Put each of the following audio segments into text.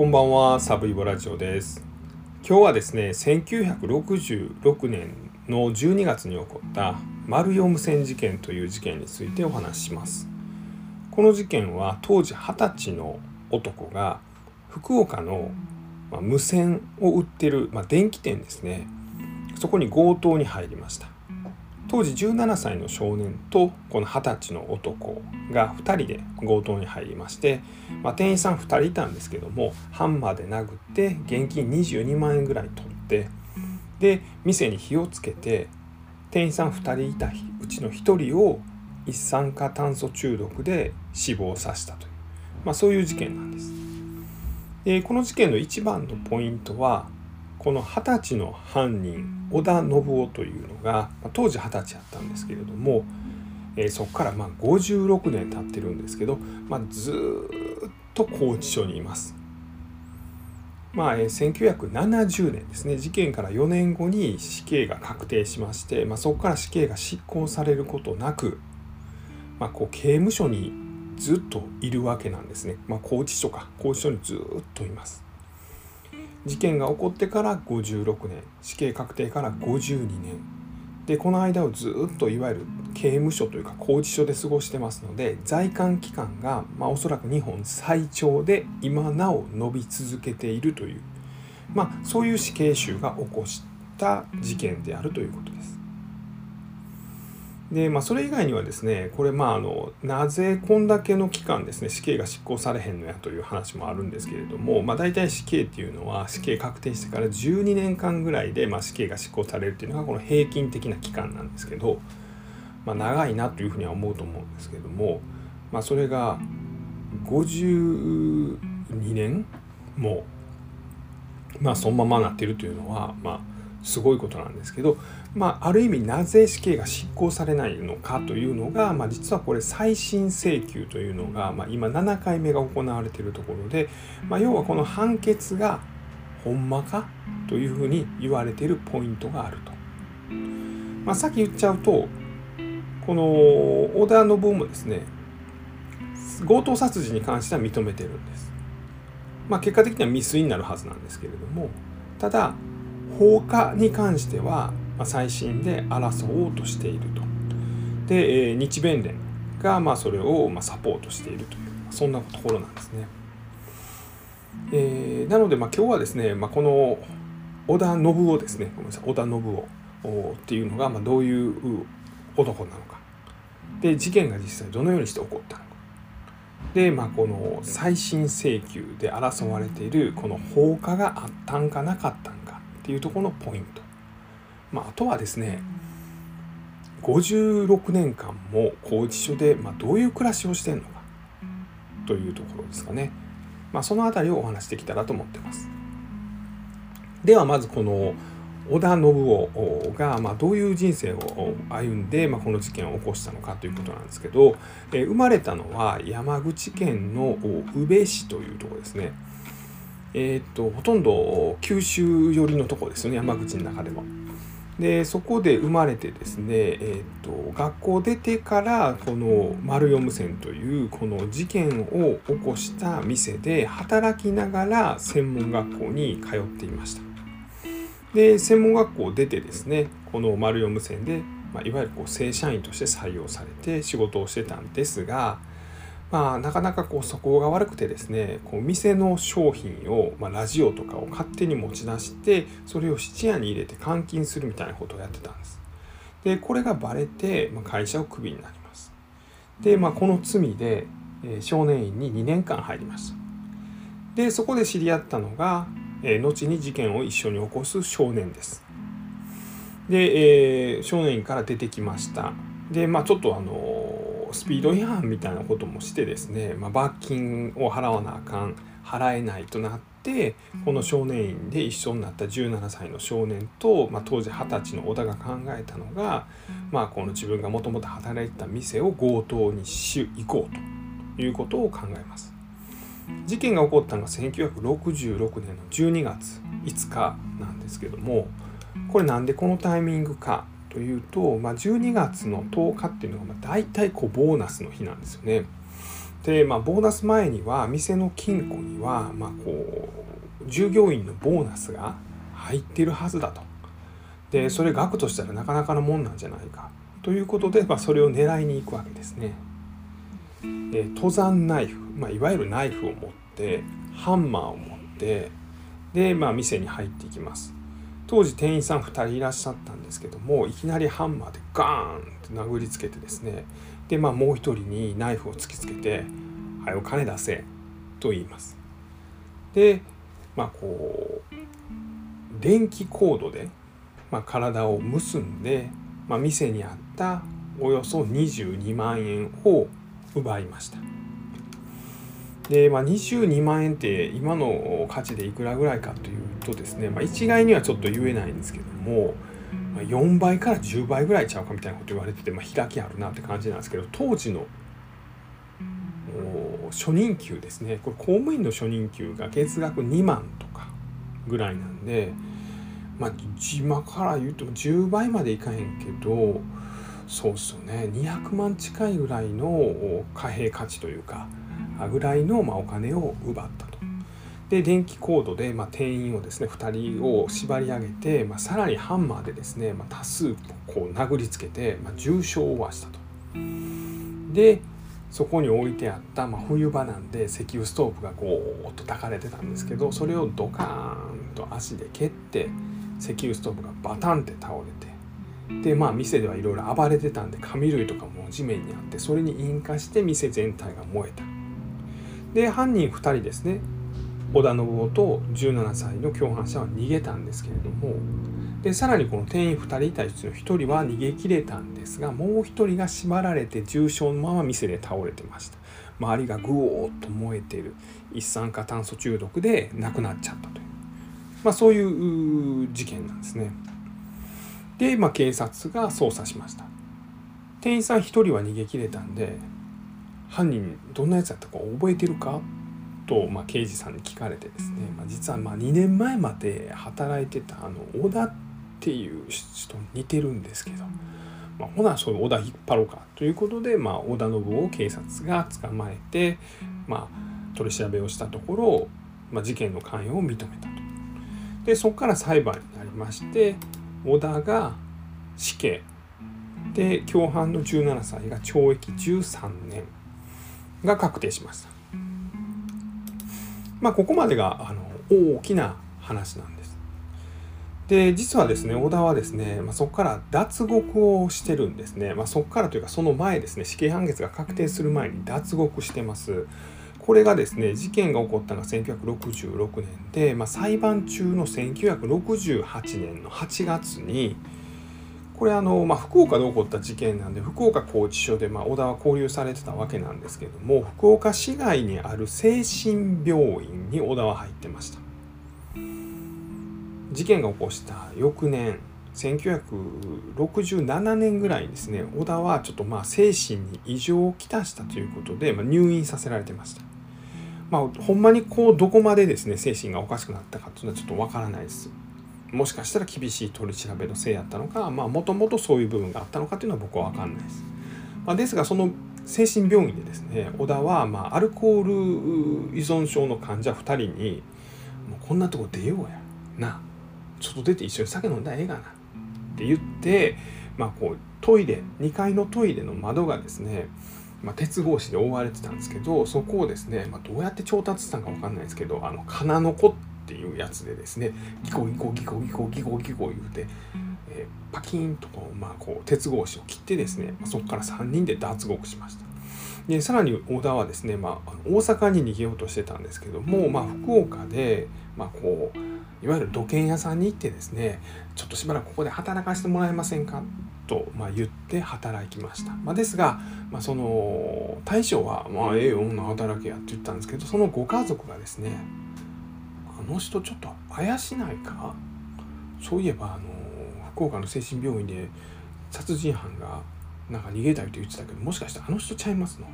こんばんは、サブイボラジオです。今日はですね、1966年の12月に起こった丸四無線事件という事件についてお話しします。この事件は当時20歳の男が福岡の無線を売ってる、まあ、電気店ですね。そこに強盗に入りました。当時17歳の少年とこの20歳の男が2人で強盗に入りまして、まあ、店員さん2人いたんですけどもハンマーで殴って現金22万円ぐらい取ってで店に火をつけて店員さん2人いたうちの1人を一酸化炭素中毒で死亡させたという、まあ、そういう事件なんです。でこの事件の一番のポイントはこの二十歳の犯人織田信夫というのがま当時二十歳やったんですけれども、えーそこからま56年経ってるんですけど、まあ、ずっと拘置所にいます。まあ、え1970年ですね事件から4年後に死刑が確定しまして、まあ、そこから死刑が執行されることなく、まあ、こう刑務所にずっといるわけなんですね、まあ、拘置所か拘置所にずっといます。事件が起こってから56年死刑確定から52年でこの間をずっといわゆる刑務所というか拘置所で過ごしてますので在韓期間が、まあ、おそらく日本最長で今なお伸び続けているという、まあ、そういう死刑囚が起こした事件であるということです。でまあ、それ以外にはですねこれまああのなぜこんだけの期間ですね死刑が執行されへんのやという話もあるんですけれども、まあ、大体死刑っていうのは死刑確定してから12年間ぐらいで、まあ、死刑が執行されるっていうのがこの平均的な期間なんですけど、まあ、長いなというふうには思うと思うんですけれども、まあ、それが52年も、まあ、そのままなってるというのは、まあ、すごいことなんですけど、まあ、ある意味なぜ死刑が執行されないのかというのが、まあ、実はこれ再審請求というのが、まあ、今7回目が行われているところで、まあ、要はこの判決がほんまかというふうに言われているポイントがあると。まあ、さっき言っちゃうとこの織田信夫もですね強盗殺人に関しては認めてるんです。まあ、結果的には未遂になるはずなんですけれどもただ放火に関してはまあ再審で争おうとしていると。で、えー日弁連がまあそれをまあサポートしているというそんなところなんですね。えーなのでまあ今日はですね、まあ、この織田信夫ですね。ごめんなさい。織田信夫っていうのがまあどういう男なのか。で事件が実際どのようにして起こったのか。で、まあ、この再審請求で争われているこの放火があったんかなかったんか。っていうところのポイント、まあ、あとはですね56年間も拘置所で、まあ、どういう暮らしをしてんのかというところですかね、まあ、そのあたりをお話しできたらと思ってます。ではまずこの織田信夫が、まあ、どういう人生を歩んで、まあ、この事件を起こしたのかということなんですけど、えー生まれたのは山口県の宇部市というところですね。えーとほとんど九州寄りのとこですよね山口の中でも。でそこで生まれてですね、えーっと学校出てからこの丸四無線というこの事件を起こした店で働きながら専門学校に通っていました。で専門学校を出てですねこの丸四無線で、まあ、いわゆるこう正社員として採用されて仕事をしてたんですが、まあ、なかなかこう素行が悪くてですねこう店の商品を、まあ、ラジオとかを勝手に持ち出してそれを質屋に入れて換金するみたいなことをやってたんです。でこれがバレて、まあ、会社をクビになります。で、まあ、この罪で、えー少年院に2年間入りました。でそこで知り合ったのがえー後に事件を一緒に起こす少年です。で、えー少年院から出てきました。で、まあちょっとあのスピード違反みたいなこともしてですね、まあ、罰金を払わなあかん払えないとなってこの少年院で一緒になった17歳の少年と、まあ、当時20歳の小田が考えたのが、まあ、この自分がもともと働いてた店を強盗にし行こうということを考えます。事件が起こったのが1966年の12月5日なんですけどもこれなんでこのタイミングかというと、まあ、12月の10日っていうのがま大体こうボーナスの日なんですよね。でまあボーナス前には店の金庫にはまこう従業員のボーナスが入ってるはずだとでそれ額としたらなかなかのもんなんじゃないかということで、まあ、それを狙いに行くわけですね。え登山ナイフ、まあ、いわゆるナイフを持ってハンマーを持ってで、まあ、店に入っていきます当時店員さん2人いらっしゃったんですけどもいきなりハンマーでガーンって殴りつけてですね。で、まあ、もう一人にナイフを突きつけて「はいお金出せ」と言います。でまあこう電気コードで、まあ、体を結んで、まあ、店にあったおよそ22万円を奪いました。で、まあ、22万円って今の価値でいくらぐらいかというとですね、まあ、一概にはちょっと言えないんですけども、まあ、4倍から10倍ぐらいちゃうかみたいなこと言われてて、まあ、開きあるなって感じなんですけど当時の初任給ですね。これ公務員の初任給が月額2万とかぐらいなんでまあ今から言うと10倍までいかへんけどそうっすよね。200万近いぐらいの貨幣価値というかぐらいのまお金を奪ったと。で電気コードでま店員をですね2人を縛り上げて、まあ、さらにハンマーでですね、まあ、多数こう殴りつけて、まあ、重傷を負わしたと。でそこに置いてあった、まあ、冬場なんで石油ストーブがゴーッと炊かれてたんですけどそれをドカーンと足で蹴って石油ストーブがバタンって倒れてでまあ店ではいろいろ暴れてたんで紙類とかも地面にあってそれに引火して店全体が燃えた。で犯人2人ですね織田信夫と17歳の共犯者は逃げたんですけれどもでさらにこの店員2人いたうちの1人は逃げ切れたんですがもう1人が縛られて重傷のまま店で倒れてました。周りがぐおーっと燃えてる。一酸化炭素中毒で亡くなっちゃったという、まあ、そういう事件なんですね。で、まあ、警察が捜査しました。店員さん1人は逃げ切れたんで犯人どんなやつだったか覚えてるかと、まあ、刑事さんに聞かれてですね、まあ、実はまあ2年前まで働いてたあの小田っていう人に似てるんですけど、まあ、ほなそういう小田引っ張ろうかということで、まあ、織田信夫を警察が捕まえて、まあ、取り調べをしたところ、まあ、事件の関与を認めたと。でそこから裁判になりまして小田が死刑。で共犯の17歳が懲役13年が確定しましたまあここまでがあの大きな話なんです。で実はですね小田はですね、まあ、そこから脱獄をしてるんですね、まあ、そこからというかその前ですね死刑判決が確定する前に脱獄してます。これがですね事件が起こったのが1966年で、まあ、裁判中の1968年の8月にこれあの、まあ、福岡で起こった事件なんで福岡拘置所で、まあ、小田は拘留されてたわけなんですけども福岡市外にある精神病院に小田は入ってました。事件が起こした翌年1967年ぐらいにですね小田はちょっとまあ精神に異常をきたしたということで、まあ、入院させられてました。まあ、ほんまにこうどこまでですね精神がおかしくなったかっていうのはちょっとわからないです。もしかしたら厳しい取り調べのせいやったのかもともとそういう部分があったのかっていうのは僕は分かんないです、まあ、ですがその精神病院でですね小田はまあアルコール依存症の患者2人に「もうこんなとこ出ようやな。ちょっと出て一緒に酒飲んだらええがな」って言って、まあ、こうトイレ2階のトイレの窓がですねまあ、鉄格子で覆われてたんですけどそこをですね、まあ、どうやって調達したのか分かんないですけどあの金の子っていうやつでですねギコギコギコギコギコギコ言うて、えー、パキンとこう,、まあ、こう鉄格子を切ってですねそこから3人で脱獄しました。でさらに小田はですね、まあ、大阪に逃げようとしてたんですけども、まあ、福岡で、まあ、こういわゆる土建屋さんに行ってですねちょっとしばらくここで働かせてもらえませんか？と、まあ、言って働きました、まあ、ですが、まあ、その大将は「まあ、ええ女働けや」って言ったんですけどそのご家族がですね「あの人ちょっと怪しないか？そういえばあの福岡の精神病院で殺人犯がなんか逃げたいと言ってたけどもしかしてあの人ちゃいますの？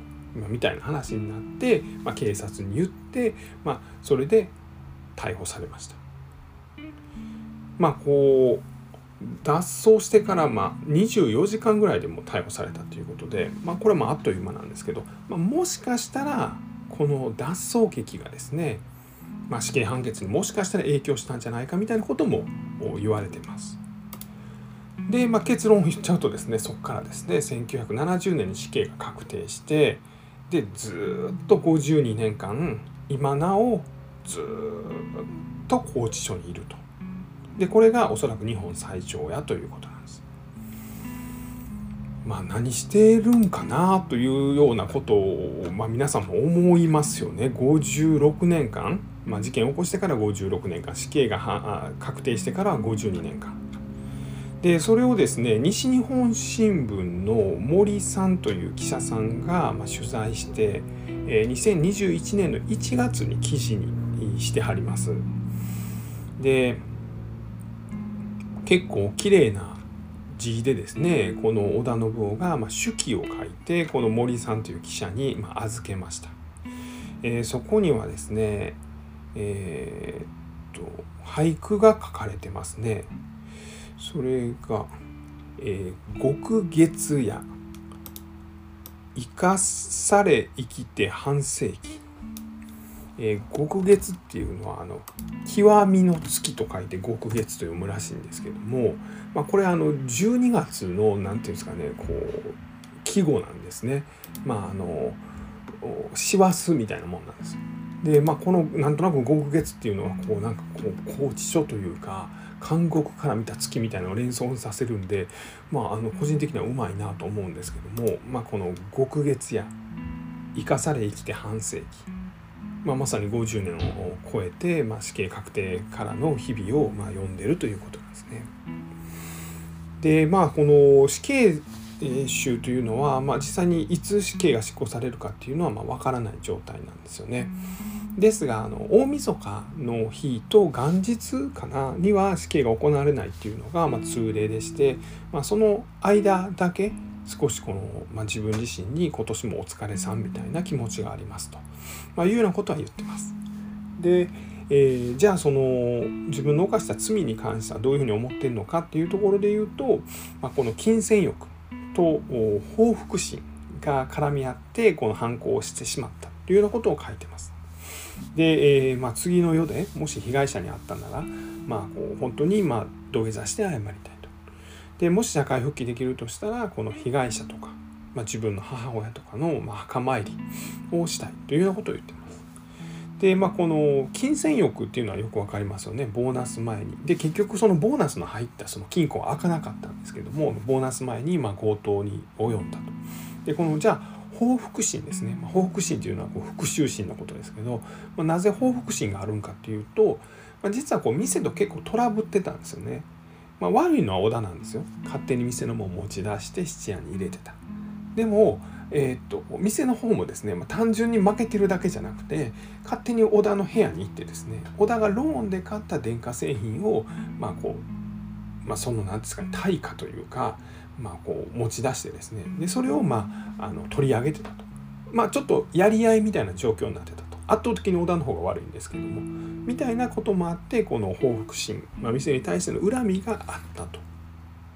みたいな話になって、まあ、警察に言って、まあ、それで逮捕されました。まあこう脱走してからまあ24時間ぐらいでも逮捕されたということで、まあ、これはまああっという間なんですけど、まあ、もしかしたらこの脱走劇がですね、まあ、死刑判決にもしかしたら影響したんじゃないかみたいなことも言われてます。で、まあ、結論を言っちゃうとですねそこからですね1970年に死刑が確定してでずっと52年間今なおずっと拘置所にいると。でこれがおそらく日本最長やということなんです。まあ何してるんかなというようなことを、まあ、皆さんも思いますよね。56年間、まあ、事件を起こしてから56年間死刑が確定してからは52年間。でそれをですね西日本新聞の森さんという記者さんが、まあ、取材して、えー、2021年の1月に記事にしてはります。で結構綺麗な字でですねこの織田信夫が、まあ、手記を書いてこの森さんという記者に、まあ、預けました、えー、そこにはですねえー、っと俳句が書かれてますねそれが「えー、極月夜生かされ生きて半世紀」えー、極月っていうのはあの極みの月と書いて極月と読むらしいんですけども、まあ、これあの12月の何ていうんですかねこう季語なんですね。まああの師走みたいなもんなんです。でまあこのなんとなく極月っていうのはこうなんかこう拘置所というか監獄から見た月みたいなのを連想させるんでまああの個人的にはうまいなと思うんですけども、まあ、この極月や生かされ生きて半世紀まあ、まさに50年を超えて、まあ、死刑確定からの日々を、まあ、読んでるということなんですね。でまあこの死刑囚というのは、まあ、実際にいつ死刑が執行されるかっていうのはまあ分からない状態なんですよね。ですがあの大晦日の日と元日かなには死刑が行われないっていうのが、まあ、通例でして、まあ、その間だけ少しこの、まあ、自分自身に今年もお疲れさんみたいな気持ちがありますと、まあ、いうようなことは言ってます。で、えー、じゃあその自分の犯した罪に関してはどういうふうに思ってるのかっていうところで言うと、まあ、この金銭欲と報復心が絡み合ってこの犯行をしてしまったというようなことを書いてます。で、えーまあ、次の世でもし被害者に遭ったなら、まあ、こう本当にまあ土下座して謝りたいと。でもし社会復帰できるとしたらこの被害者とか、まあ、自分の母親とかの、まあ、墓参りをしたいというようなことを言ってます。でまあこの金銭欲っていうのはよく分かりますよねボーナス前に。で結局そのボーナスの入ったその金庫は開かなかったんですけどもボーナス前にま強盗に及んだと。でこのじゃあ報復心ですね、ま、報復心というのはこう復讐心のことですけど、まあ、なぜ報復心があるんかっていうと、まあ、実はこう店と結構トラブってたんですよね。ま、悪いのは織田なんですよ勝手に店のもん持ち出して質屋に入れてたでも、えー、っと店の方もですね、まあ、単純に負けてるだけじゃなくて勝手に織田の部屋に行ってですね織田がローンで買った電化製品をまあこう、まあ、その何ですかね対価というか、まあ、こう持ち出してですねでそれをまああの取り上げてたとまあちょっとやり合いみたいな状況になってたと圧倒的に織田の方が悪いんですけどもみたいなこともあってこの報復心、まあ、店に対しての恨みがあったと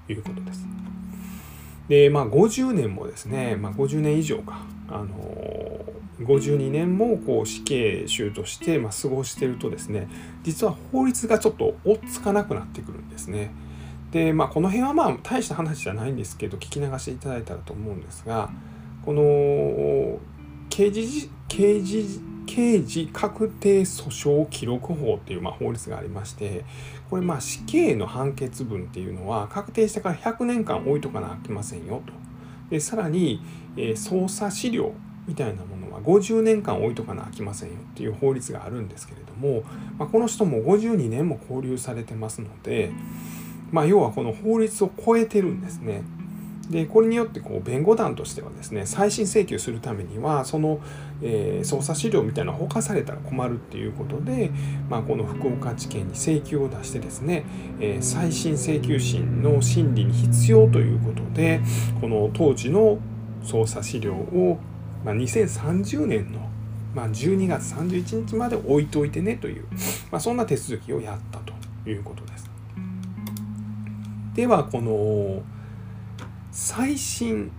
いうことです。でまあ50年もですね、まあ、50年以上か、あのー、52年もこう死刑囚として、まあ、過ごしてるとですね実は法律がちょっと追っつかなくなってくるんですね。でまあこの辺はまあ大した話じゃないんですけど聞き流していただいたらと思うんですがこの刑事刑事刑事確定訴訟記録法っていうま法律がありましてこれまあ死刑の判決文っていうのは確定してから100年間置いとかなきませんよと。でさらに、えー、捜査資料みたいなものは50年間置いとかなきませんよっていう法律があるんですけれども、まあ、この人も52年も交留されてますので、まあ、要はこの法律を超えてるんですね。でこれによってこう弁護団としてはですね再審請求するためにはその、えー、捜査資料みたいなのほかされたら困るっていうことで、まあ、この福岡地検に請求を出してですね、えー、再審請求審の審理に必要ということでこの当時の捜査資料を、まあ、2030年の、まあ、12月31日まで置いといてねという、まあ、そんな手続きをやったということです。ではこの再審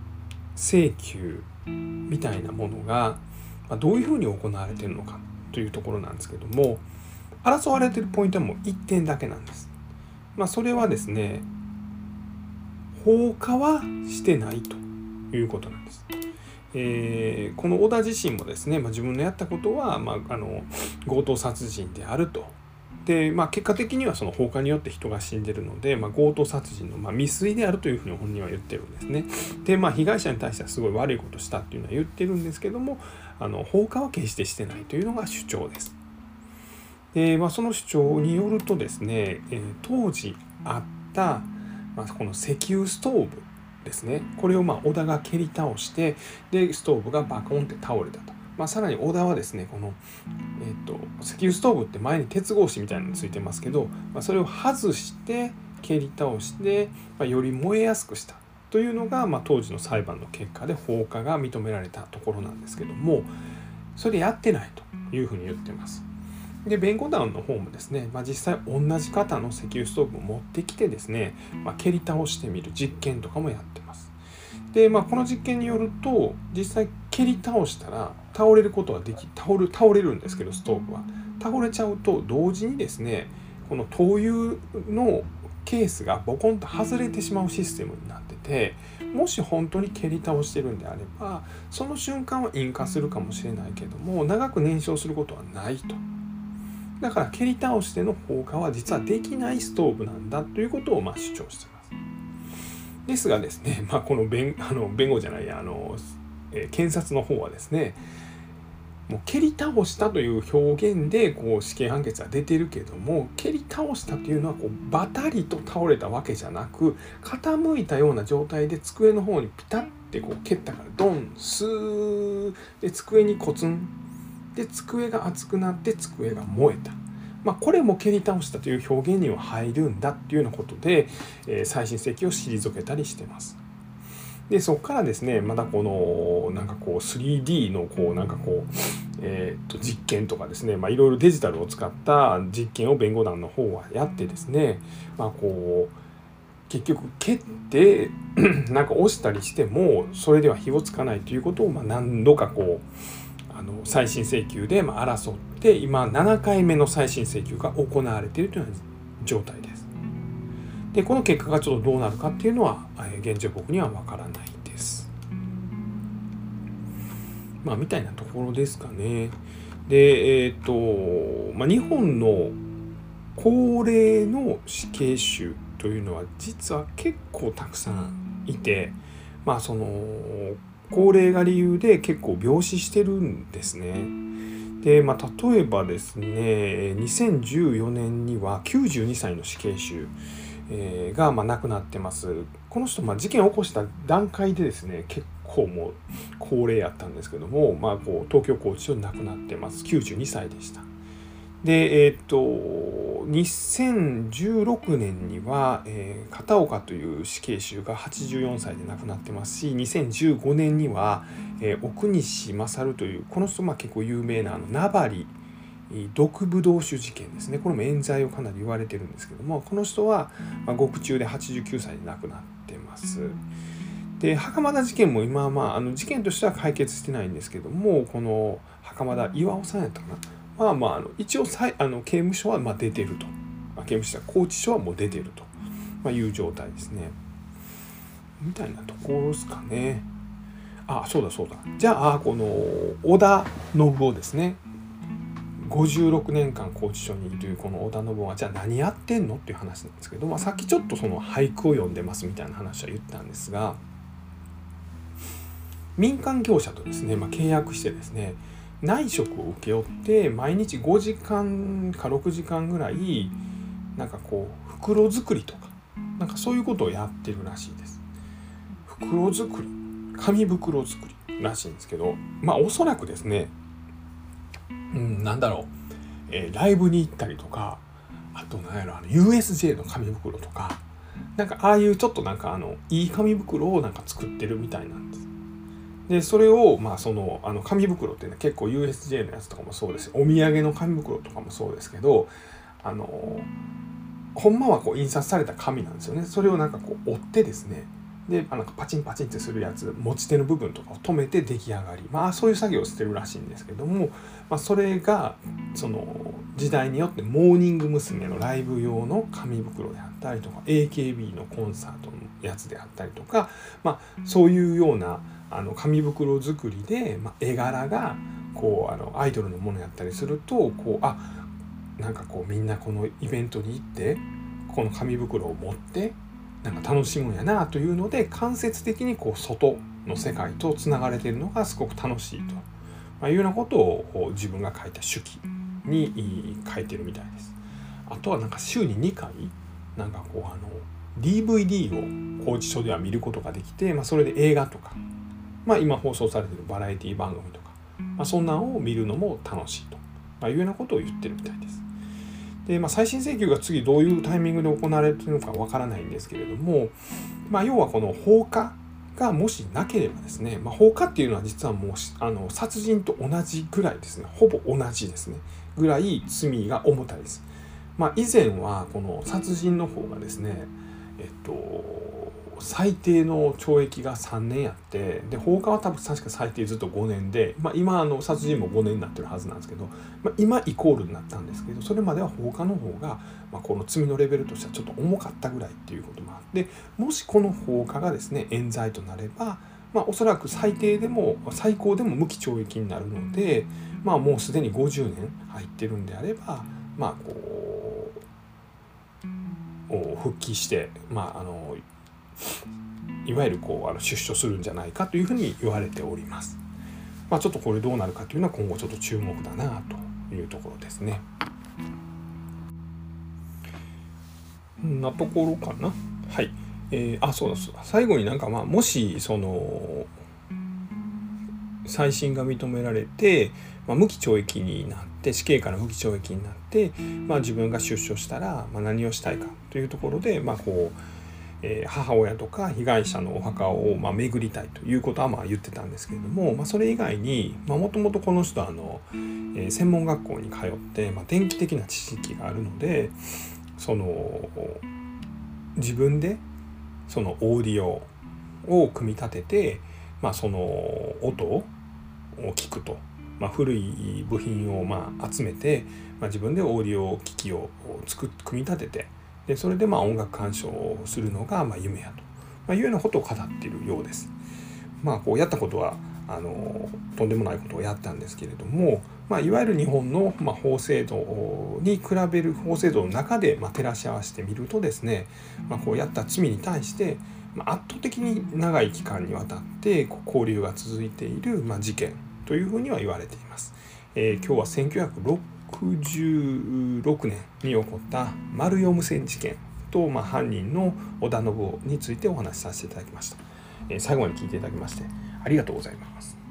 請求みたいなものがどういうふうに行われているのかというところなんですけども争われているポイントはもう1点だけなんです。まあ、それはですね放火はしてないということなんです。えー、この小田自身もですね、まあ、自分のやったことは、まあ、あの強盗殺人であると。で、まあ、結果的にはその放火によって人が死んでるので、まあ、強盗殺人の、ま、未遂であるというふうに本人は言ってるんですね。で、まあ、被害者に対してはすごい悪いことしたっていうのは言ってるんですけどもあの放火は決してしてないというのが主張です。で、まあ、その主張によるとですね、え、当時あった、まあ、この石油ストーブですねこれをまあ織田が蹴り倒してでストーブがバコンって倒れたと。まあ、さらに織田はですねこの、えーと、石油ストーブって前に鉄格子みたいなのついてますけど、まあ、それを外して蹴り倒して、まあ、より燃えやすくしたというのが、まあ、当時の裁判の結果で放火が認められたところなんですけどもそれやってないというふうに言ってます。で弁護団の方もですね、まあ、実際同じ型の石油ストーブを持ってきてですね、まあ、蹴り倒してみる実験とかもやってます。で、まあ、この実験によると実際蹴り倒したら倒れることはでき倒る倒れるんですけどストーブは倒れちゃうと同時にですねこの灯油のケースがボコンと外れてしまうシステムになっててもし本当に蹴り倒してるんであればその瞬間は引火するかもしれないけども長く燃焼することはないと。だから蹴り倒しての放火は実はできないストーブなんだということをま主張しています。ですがですね、まあ、この弁あの弁護じゃないあの、えー、検察の方はですねもう蹴り倒したという表現でこう死刑判決は出てるけども蹴り倒したというのはこうバタリと倒れたわけじゃなく傾いたような状態で机の方にピタッてこう蹴ったからドンスーで机にコツンで机が熱くなって机が燃えた。まあ、これも蹴り倒したという表現には入るんだっていうようなことで、えー、最新石を退けたりしてます。でそこからですねまだこのなんかこう 3D のこうなんかこう、えー、と実験とかですね、まあ、いろいろデジタルを使った実験を弁護団の方はやってですね、まあ、こう結局蹴って なんか押したりしてもそれでは火をつかないということをまあ何度かこうあの再審請求でま争って今7回目の再審請求が行われているというような状態です。でこの結果がちょっとどうなるかっていうのは現状僕には分からないまあみたいなところですかね。でえっ、ー、と、まあ、日本の高齢の死刑囚というのは実は結構たくさんいてまあその高齢が理由で結構病死してるんですね。で、まあ、例えばですね2014年には92歳の死刑囚、がまあ亡くなってます。この人、まあ、事件を起こした段階でですね結構も高齢やったんですけども、まあ、こう東京拘置所で亡くなってます92歳でした。で、えっ、と、2016年には、えー、片岡という死刑囚が84歳で亡くなってますし、2015年には、えー、奥西勝という、この人は結構有名なあの名張毒ブドウ酒事件ですね。これも冤罪をかなり言われてるんですけども、この人は、獄中で89歳で亡くなってます。で袴田事件も今はまああの事件としては解決してないんですけどもこの袴田巌さんやったかな。まあまああの一応さいあの刑務所はま出てると、まあ、刑務所は拘置所はもう出てると、まあいう状態ですね。みたいなところですかね。あそうだそうだ。じゃあこの織田信夫ですね。56年間拘置所にいるこの織田信夫はじゃあ何やってんの？っていう話なんですけど、まあ、さっきちょっとその俳句を読んでますみたいな話は言ったんですが民間業者とですね、まあ、契約してですね内職を請け負って毎日5時間か6時間ぐらいなんかこう袋作りとかなんかそういうことをやってるらしいです。袋作り紙袋作りらしいんですけどまあおそらくですねうんなんだろう、えー、ライブに行ったりとかあと何やろあの USJ の紙袋とかなんかああいうちょっとなんかあのいい紙袋をなんか作ってるみたいなんです。でそれをまあそのあの紙袋ってね結構 USJ のやつとかもそうですお土産の紙袋とかもそうですけどあのほんまはこう印刷された紙なんですよね。それをなんかこう折ってですね。でなんかパチンパチンってするやつ持ち手の部分とかを止めて出来上がり。まあそういう作業をしてるらしいんですけども、まあ、それがその時代によってモーニング娘。のライブ用の紙袋であったりとか AKB のコンサートのやつであったりとか、まあ、そういうようなあの紙袋作りで、まあ、絵柄がこうあのアイドルのものやったりするとこうあなんかこうみんなこのイベントに行ってこの紙袋を持ってなんか楽しむんやなというので間接的にこう外の世界とつながれているのがすごく楽しいと、まあ、いうようなことを自分が書いた手記に書いてるみたいです。あとはなんか週に2回なんかこうあの DVD を拘置所では見ることができて、まあ、それで映画とか、まあ、今放送されてるバラエティ番組とか、まあ、そんなんを見るのも楽しいと、まあ、いうようなことを言ってるみたいです。で、まあ、再審請求が次どういうタイミングで行われているのかわからないんですけれども、まあ、要はこの放火がもしなければですね、まあ、放火っていうのは実はもうあの殺人と同じぐらいですねほぼ同じですねぐらい罪が重たいです。まあ、以前はこの殺人の方がですねえっと最低の懲役が3年やってで放火は多分確か最低ずっと5年で、まあ、今あの殺人も5年になってるはずなんですけど、まあ、今イコールになったんですけどそれまでは放火の方が、まあ、この罪のレベルとしてはちょっと重かったぐらいっていうこともあってもしこの放火がですね冤罪となれば、まあ、おそらく最低でも最高でも無期懲役になるので、まあ、もうすでに50年入ってるんであればまあこう復帰して、まあ、あのいわゆるこうあの出所するんじゃないかというふうに言われております。まあ、ちょっとこれどうなるかというのは今後ちょっと注目だなというところですね。なところかな？はい。えー、あ、そうです。最後になんかまあ、もし、その、再審が認められて、まあ、無期懲役になって死刑から無期懲役になって、まあ、自分が出所したら、まあ、何をしたいかというところで、まあ、こうえ母親とか被害者のお墓をま巡りたいということはまあ言ってたんですけれども、まあ、それ以外にもともとこの人はあの、え専門学校に通って、ま電気的な知識があるのでその自分でそのオーディオを組み立てて、まあ、その音を聞くと、まあ、古い部品をま集めて、まあ、自分でオーディオ機器を作組み立ててでそれでまあ音楽鑑賞をするのがま夢やと、ま、いうようなことを語っているようです。まあ、こうやったことはあのとんでもないことをやったんですけれども、まあ、いわゆる日本の、まあ、法制度に比べる法制度の中で、まあ、照らし合わせてみるとですね、まあ、こうやった罪に対して、まあ、圧倒的に長い期間にわたって交流が続いている、まあ、事件というふうには言われています。えー、今日は1966年に起こった丸四無線事件と、まあ、犯人の織田信夫についてお話しさせていただきました、えー、最後まで聞いていただきましてありがとうございます。